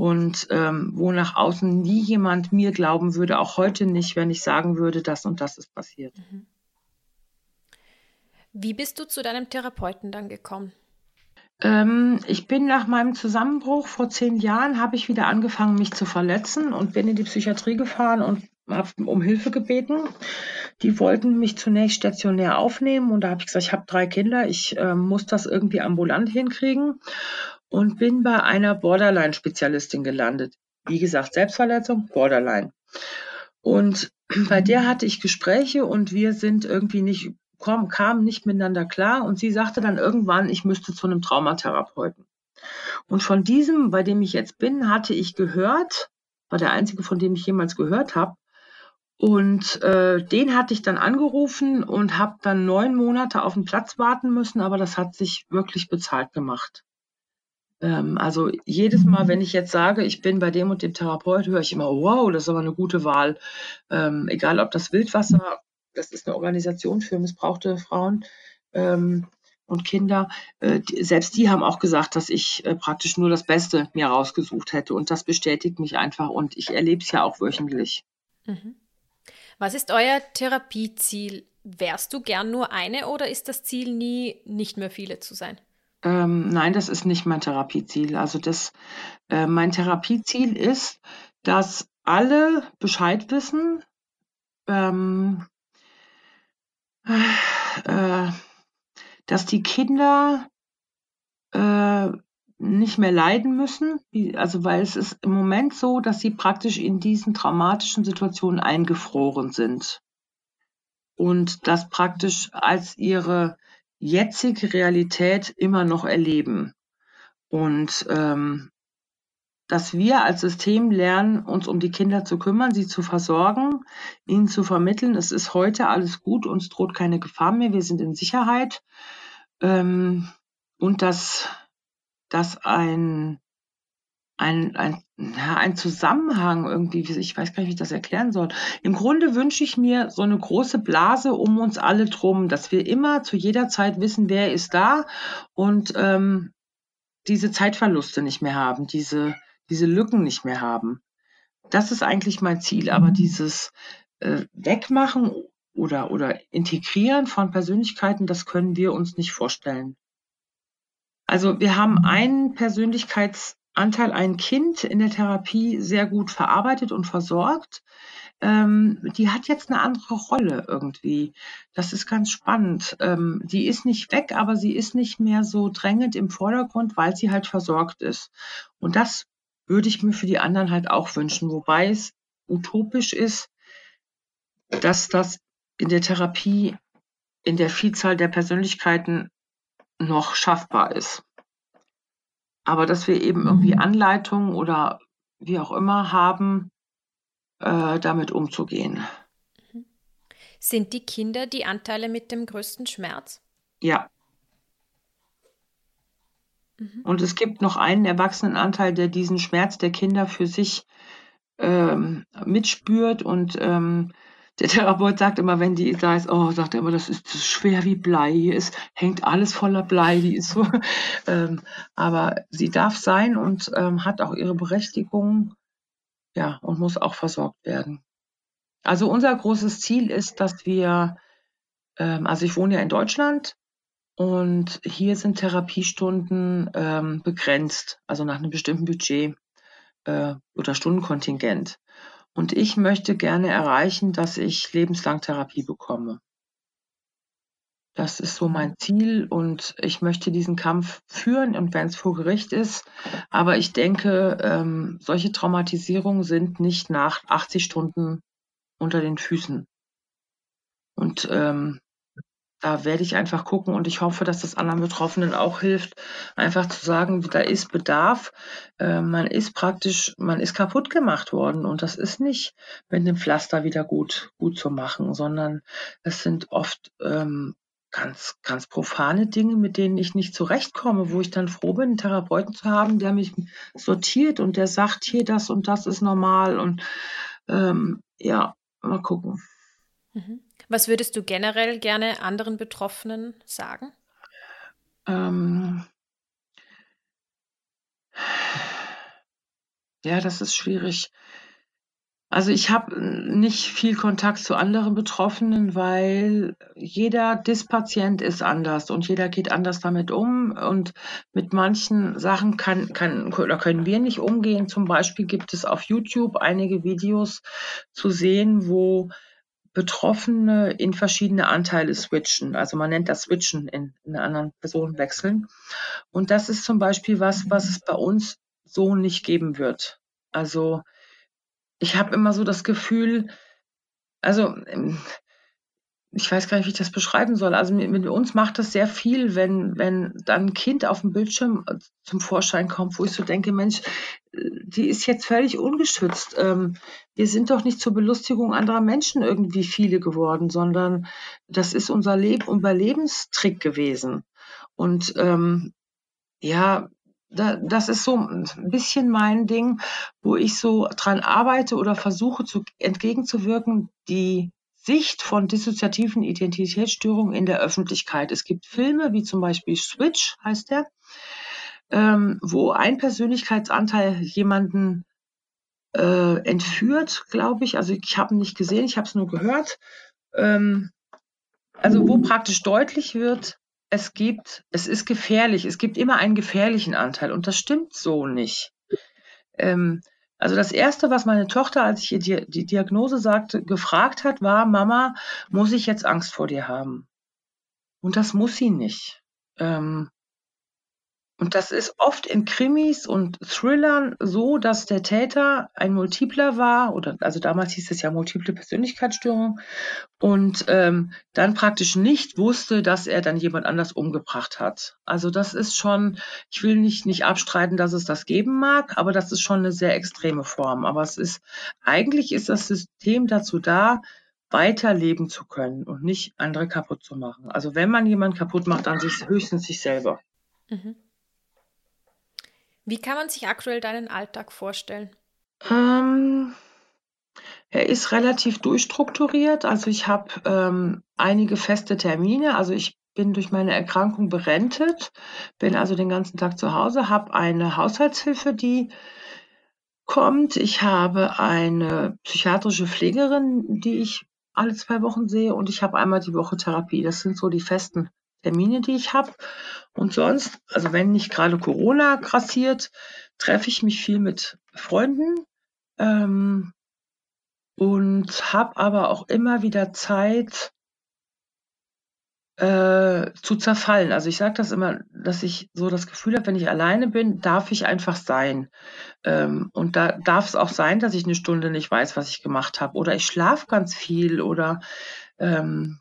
und ähm, wo nach außen nie jemand mir glauben würde, auch heute nicht, wenn ich sagen würde, das und das ist passiert. Mhm. Wie bist du zu deinem Therapeuten dann gekommen? Ähm, ich bin nach meinem Zusammenbruch vor zehn Jahren, habe ich wieder angefangen, mich zu verletzen und bin in die Psychiatrie gefahren und habe um Hilfe gebeten. Die wollten mich zunächst stationär aufnehmen und da habe ich gesagt, ich habe drei Kinder, ich äh, muss das irgendwie ambulant hinkriegen und bin bei einer Borderline-Spezialistin gelandet. Wie gesagt, Selbstverletzung, Borderline. Und bei der hatte ich Gespräche und wir sind irgendwie nicht kom, kamen nicht miteinander klar und sie sagte dann irgendwann, ich müsste zu einem Traumatherapeuten. Und von diesem, bei dem ich jetzt bin, hatte ich gehört, war der einzige, von dem ich jemals gehört habe. Und äh, den hatte ich dann angerufen und habe dann neun Monate auf den Platz warten müssen, aber das hat sich wirklich bezahlt gemacht. Ähm, also jedes Mal, wenn ich jetzt sage, ich bin bei dem und dem Therapeut, höre ich immer, wow, das ist aber eine gute Wahl. Ähm, egal ob das Wildwasser das ist eine Organisation für missbrauchte Frauen ähm, und Kinder. Äh, selbst die haben auch gesagt, dass ich äh, praktisch nur das Beste mir rausgesucht hätte. Und das bestätigt mich einfach. Und ich erlebe es ja auch wöchentlich. Mhm. Was ist euer Therapieziel? Wärst du gern nur eine oder ist das Ziel nie, nicht mehr viele zu sein? Ähm, nein, das ist nicht mein Therapieziel. Also das, äh, mein Therapieziel ist, dass alle Bescheid wissen, ähm, äh, dass die Kinder äh, nicht mehr leiden müssen. Also weil es ist im Moment so, dass sie praktisch in diesen traumatischen Situationen eingefroren sind. Und das praktisch als ihre jetzige Realität immer noch erleben. Und ähm, dass wir als System lernen, uns um die Kinder zu kümmern, sie zu versorgen, ihnen zu vermitteln, es ist heute alles gut, uns droht keine Gefahr mehr, wir sind in Sicherheit. Ähm, und dass, dass ein, ein, ein, ja, ein Zusammenhang irgendwie, ich weiß gar nicht, wie ich das erklären soll. Im Grunde wünsche ich mir so eine große Blase um uns alle drum, dass wir immer zu jeder Zeit wissen, wer ist da und ähm, diese Zeitverluste nicht mehr haben, diese, diese Lücken nicht mehr haben. Das ist eigentlich mein Ziel. Aber mhm. dieses äh, Wegmachen oder, oder Integrieren von Persönlichkeiten, das können wir uns nicht vorstellen. Also wir haben mhm. einen Persönlichkeitsanteil, ein Kind in der Therapie sehr gut verarbeitet und versorgt. Ähm, die hat jetzt eine andere Rolle irgendwie. Das ist ganz spannend. Ähm, die ist nicht weg, aber sie ist nicht mehr so drängend im Vordergrund, weil sie halt versorgt ist. Und das würde ich mir für die anderen halt auch wünschen, wobei es utopisch ist, dass das in der Therapie in der Vielzahl der Persönlichkeiten noch schaffbar ist. Aber dass wir eben irgendwie mhm. Anleitungen oder wie auch immer haben, äh, damit umzugehen. Sind die Kinder die Anteile mit dem größten Schmerz? Ja. Mhm. Und es gibt noch einen Erwachsenenanteil, der diesen Schmerz der Kinder für sich ähm, mitspürt und ähm, der Therapeut sagt immer, wenn die da ist, oh, sagt er immer, das ist schwer wie Blei, hier ist, hängt alles voller Blei, die ist so, ähm, aber sie darf sein und ähm, hat auch ihre Berechtigung, ja, und muss auch versorgt werden. Also unser großes Ziel ist, dass wir, ähm, also ich wohne ja in Deutschland und hier sind Therapiestunden ähm, begrenzt, also nach einem bestimmten Budget äh, oder Stundenkontingent. Und ich möchte gerne erreichen, dass ich lebenslang Therapie bekomme. Das ist so mein Ziel und ich möchte diesen Kampf führen und wenn es vor Gericht ist. Aber ich denke, ähm, solche Traumatisierungen sind nicht nach 80 Stunden unter den Füßen. Und ähm, da werde ich einfach gucken und ich hoffe, dass das anderen Betroffenen auch hilft, einfach zu sagen, da ist Bedarf. Äh, man ist praktisch, man ist kaputt gemacht worden und das ist nicht mit dem Pflaster wieder gut, gut zu machen, sondern es sind oft ähm, ganz, ganz profane Dinge, mit denen ich nicht zurechtkomme, wo ich dann froh bin, einen Therapeuten zu haben, der mich sortiert und der sagt, hier das und das ist normal und ähm, ja, mal gucken. Mhm. Was würdest du generell gerne anderen Betroffenen sagen? Ähm, ja, das ist schwierig. Also ich habe nicht viel Kontakt zu anderen Betroffenen, weil jeder Dispatient ist anders und jeder geht anders damit um. Und mit manchen Sachen kann, kann, oder können wir nicht umgehen. Zum Beispiel gibt es auf YouTube einige Videos zu sehen, wo Betroffene in verschiedene Anteile switchen. Also man nennt das Switchen in, in eine andere Person wechseln. Und das ist zum Beispiel was, was es bei uns so nicht geben wird. Also ich habe immer so das Gefühl, also ähm, ich weiß gar nicht, wie ich das beschreiben soll. Also mit, mit uns macht das sehr viel, wenn, wenn dann ein Kind auf dem Bildschirm äh, zum Vorschein kommt, wo ich so denke, Mensch, äh, die ist jetzt völlig ungeschützt. Ähm, wir sind doch nicht zur Belustigung anderer Menschen irgendwie viele geworden, sondern das ist unser Leben, Überlebenstrick gewesen. Und ähm, ja, da, das ist so ein bisschen mein Ding, wo ich so dran arbeite oder versuche zu, entgegenzuwirken, die Sicht von dissoziativen Identitätsstörungen in der Öffentlichkeit. Es gibt Filme, wie zum Beispiel Switch heißt der, ähm, wo ein Persönlichkeitsanteil jemanden äh, entführt, glaube ich. Also ich habe ihn nicht gesehen, ich habe es nur gehört. Ähm, also wo praktisch deutlich wird, es gibt, es ist gefährlich, es gibt immer einen gefährlichen Anteil und das stimmt so nicht. Ähm, also das Erste, was meine Tochter, als ich ihr die, Diagnose sagte, gefragt hat, war, Mama, muss ich jetzt Angst vor dir haben? Und das muss sie nicht. Ähm, und das ist oft in Krimis und Thrillern so, dass der Täter ein Multipler war, oder also damals hieß es ja multiple Persönlichkeitsstörung, und ähm, dann praktisch nicht wusste, dass er dann jemand anders umgebracht hat. Also das ist schon, ich will nicht, nicht abstreiten, dass es das geben mag, aber das ist schon eine sehr extreme Form. Aber es ist, eigentlich ist das System dazu da, weiterleben zu können und nicht andere kaputt zu machen. Also wenn man jemanden kaputt macht, dann sich höchstens sich selber. Mhm. Wie kann man sich aktuell deinen Alltag vorstellen? Ähm, er ist relativ durchstrukturiert. Also ich habe ähm, einige feste Termine. Also ich bin durch meine Erkrankung berentet, bin also den ganzen Tag zu Hause, habe eine Haushaltshilfe, die kommt. Ich habe eine psychiatrische Pflegerin, die ich alle zwei Wochen sehe und ich habe einmal die Woche Therapie. Das sind so die festen Termine, die ich habe. Und sonst, also wenn nicht gerade Corona grassiert, treffe ich mich viel mit Freunden ähm, und habe aber auch immer wieder Zeit äh, zu zerfallen. Also ich sage das immer, dass ich so das Gefühl habe, wenn ich alleine bin, darf ich einfach sein. Ähm, und da darf es auch sein, dass ich eine Stunde nicht weiß, was ich gemacht habe. Oder ich schlafe ganz viel oder ähm,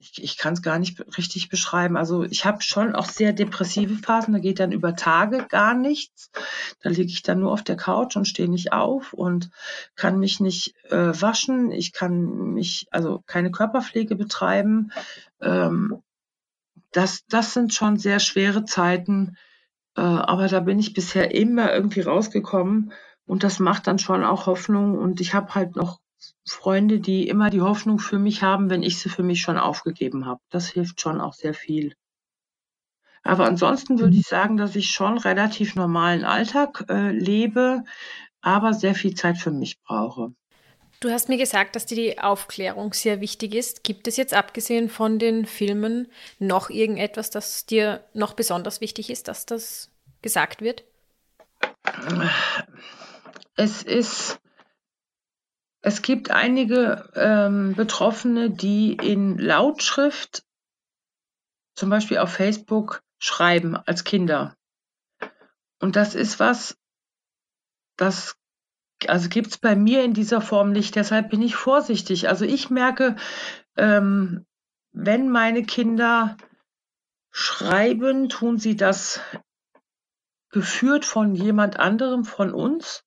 ich, ich kann es gar nicht richtig beschreiben. Also ich habe schon auch sehr depressive Phasen, da geht dann über Tage gar nichts. Da liege ich dann nur auf der Couch und stehe nicht auf und kann mich nicht äh, waschen. Ich kann mich, also keine Körperpflege betreiben. Ähm, das, das sind schon sehr schwere Zeiten, äh, aber da bin ich bisher immer irgendwie rausgekommen und das macht dann schon auch Hoffnung und ich habe halt noch Freunde, die immer die Hoffnung für mich haben, wenn ich sie für mich schon aufgegeben habe. Das hilft schon auch sehr viel. Aber ansonsten würde mhm. ich sagen, dass ich schon relativ normalen Alltag äh, lebe, aber sehr viel Zeit für mich brauche. Du hast mir gesagt, dass dir die Aufklärung sehr wichtig ist. Gibt es jetzt abgesehen von den Filmen noch irgendetwas, das dir noch besonders wichtig ist, dass das gesagt wird? Es ist, es gibt einige ähm, Betroffene, die in Lautschrift, zum Beispiel auf Facebook, schreiben als Kinder. Und das ist was, das also gibt es bei mir in dieser Form nicht. Deshalb bin ich vorsichtig. Also ich merke, ähm, wenn meine Kinder schreiben, tun sie das geführt von jemand anderem, von uns.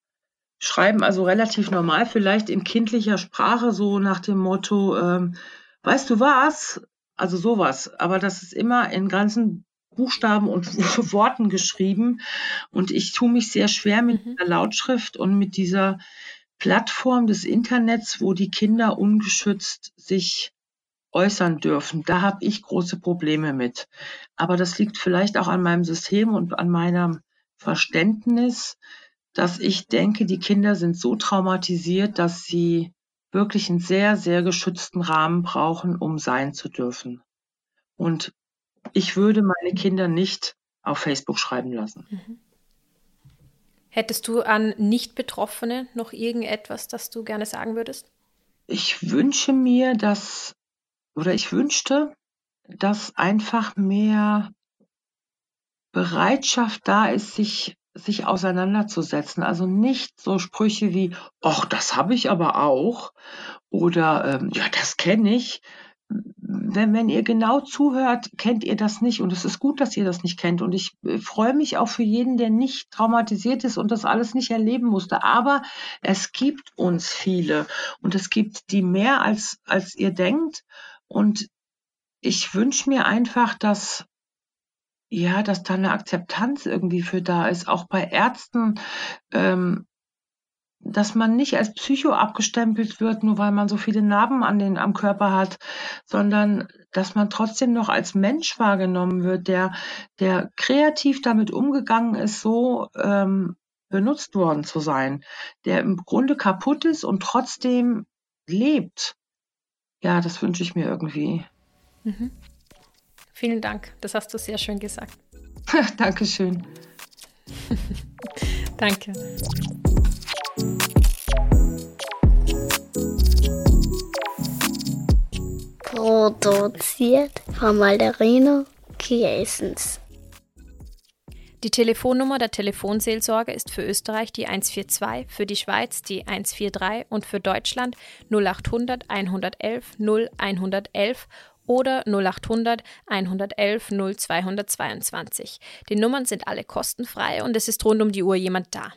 Schreiben also relativ normal, vielleicht in kindlicher Sprache, so nach dem Motto, ähm, weißt du was? Also sowas. Aber das ist immer in ganzen Buchstaben und Worten geschrieben. Und ich tue mich sehr schwer mit mhm. der Lautschrift und mit dieser Plattform des Internets, wo die Kinder ungeschützt sich äußern dürfen. Da habe ich große Probleme mit. Aber das liegt vielleicht auch an meinem System und an meinem Verständnis, dass ich denke, die Kinder sind so traumatisiert, dass sie wirklich einen sehr, sehr geschützten Rahmen brauchen, um sein zu dürfen. Und ich würde meine Kinder nicht auf Facebook schreiben lassen. Mhm. Hättest du an Nicht-Betroffene noch irgendetwas, das du gerne sagen würdest? Ich wünsche mir, dass, oder ich wünschte, dass einfach mehr Bereitschaft da ist, sich, sich auseinanderzusetzen. Also nicht so Sprüche wie, ach, das habe ich aber auch oder ähm, ja, das kenne ich, wenn, wenn ihr genau zuhört, kennt ihr das nicht. Und es ist gut, dass ihr das nicht kennt. Und ich äh, freue mich auch für jeden, der nicht traumatisiert ist und das alles nicht erleben musste. Aber es gibt uns viele und es gibt die mehr, als, als ihr denkt. Und ich wünsche mir einfach, dass ja, dass da eine Akzeptanz irgendwie für da ist, auch bei Ärzten, ähm, dass man nicht als Psycho abgestempelt wird, nur weil man so viele Narben an den, am Körper hat, sondern dass man trotzdem noch als Mensch wahrgenommen wird, der, der kreativ damit umgegangen ist, so ähm, benutzt worden zu sein, der im Grunde kaputt ist und trotzdem lebt. Ja, das wünsche ich mir irgendwie. Mhm. Vielen Dank, das hast du sehr schön gesagt. Dankeschön. Danke. Produziert von Malderino Kiesens. Die Telefonnummer der Telefonseelsorge ist für Österreich die 142, für die Schweiz die 143 und für Deutschland 0800 111 0111 oder 0800 111 0222. Die Nummern sind alle kostenfrei und es ist rund um die Uhr jemand da.